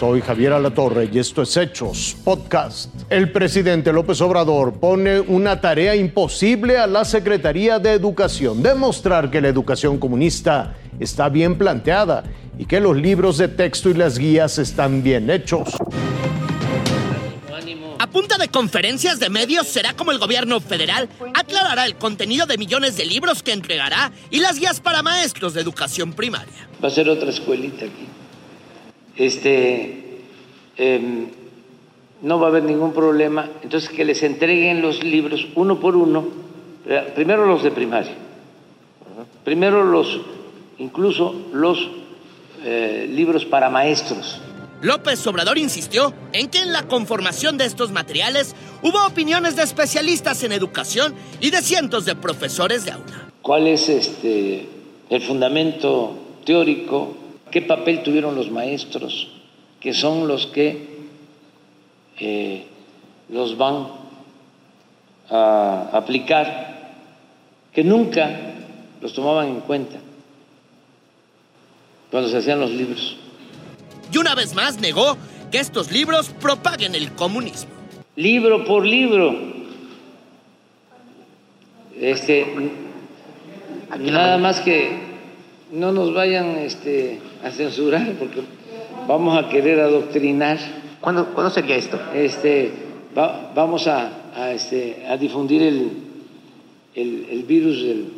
Soy Javier Alatorre y esto es Hechos Podcast. El presidente López Obrador pone una tarea imposible a la Secretaría de Educación, demostrar que la educación comunista está bien planteada y que los libros de texto y las guías están bien hechos. A punta de conferencias de medios será como el gobierno federal aclarará el contenido de millones de libros que entregará y las guías para maestros de educación primaria. Va a ser otra escuelita aquí. Este, em, no va a haber ningún problema. Entonces que les entreguen los libros uno por uno. Primero los de primaria. Primero los, incluso los eh, libros para maestros López Obrador insistió en que en la conformación de estos materiales hubo opiniones de especialistas en educación y de cientos de profesores de aula. ¿Cuál es este, el fundamento teórico? ¿Qué papel tuvieron los maestros? Que son los que eh, los van a aplicar, que nunca los tomaban en cuenta cuando se hacían los libros y una vez más negó que estos libros propaguen el comunismo. Libro por libro. Este, nada más que no nos vayan este, a censurar porque vamos a querer adoctrinar. ¿Cuándo, ¿cuándo sería esto? Este, vamos a, este, a difundir el, el, virus del,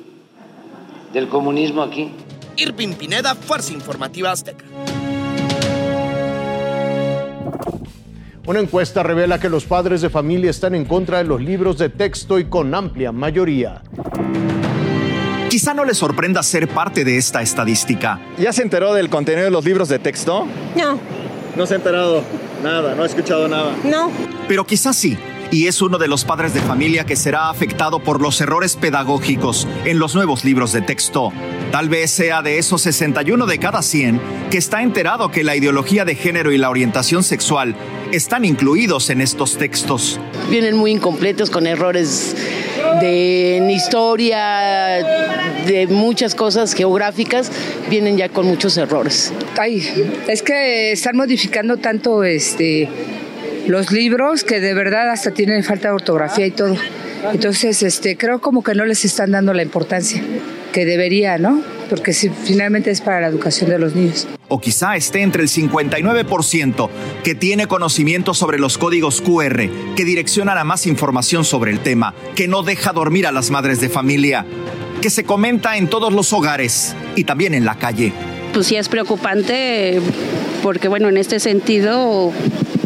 del comunismo aquí. Irving Pineda, Fuerza Informativa Azteca. Una encuesta revela que los padres de familia están en contra de los libros de texto y con amplia mayoría. Quizá no le sorprenda ser parte de esta estadística. ¿Ya se enteró del contenido de los libros de texto? No. No se ha enterado nada, no ha escuchado nada. No. Pero quizás sí y es uno de los padres de familia que será afectado por los errores pedagógicos en los nuevos libros de texto. Tal vez sea de esos 61 de cada 100 que está enterado que la ideología de género y la orientación sexual están incluidos en estos textos. Vienen muy incompletos con errores de historia, de muchas cosas geográficas, vienen ya con muchos errores. Ay, es que están modificando tanto este los libros que de verdad hasta tienen falta de ortografía y todo. Entonces, este, creo como que no les están dando la importancia que debería, ¿no? Porque si, finalmente es para la educación de los niños. O quizá esté entre el 59% que tiene conocimiento sobre los códigos QR, que direccionan a más información sobre el tema, que no deja dormir a las madres de familia, que se comenta en todos los hogares y también en la calle. Pues sí es preocupante porque bueno, en este sentido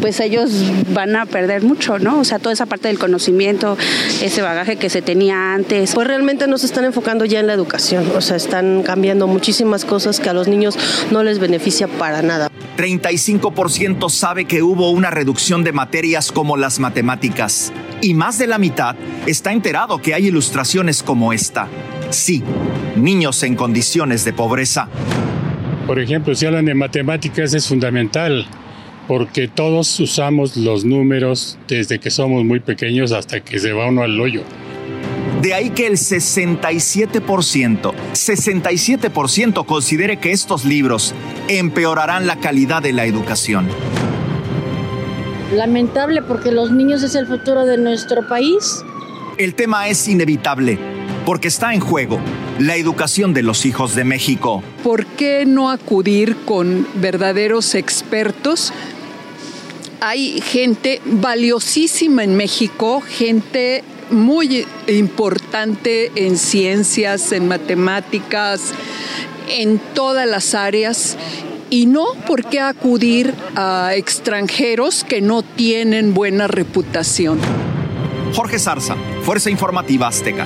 pues ellos van a perder mucho, ¿no? O sea, toda esa parte del conocimiento, ese bagaje que se tenía antes. Pues realmente no se están enfocando ya en la educación, o sea, están cambiando muchísimas cosas que a los niños no les beneficia para nada. 35% sabe que hubo una reducción de materias como las matemáticas y más de la mitad está enterado que hay ilustraciones como esta. Sí, niños en condiciones de pobreza. Por ejemplo, si hablan de matemáticas es fundamental porque todos usamos los números desde que somos muy pequeños hasta que se va uno al hoyo. De ahí que el 67%, 67% considere que estos libros empeorarán la calidad de la educación. Lamentable porque los niños es el futuro de nuestro país. El tema es inevitable porque está en juego la educación de los hijos de México. ¿Por qué no acudir con verdaderos expertos hay gente valiosísima en México, gente muy importante en ciencias, en matemáticas, en todas las áreas. Y no por qué acudir a extranjeros que no tienen buena reputación. Jorge Zarza, Fuerza Informativa Azteca.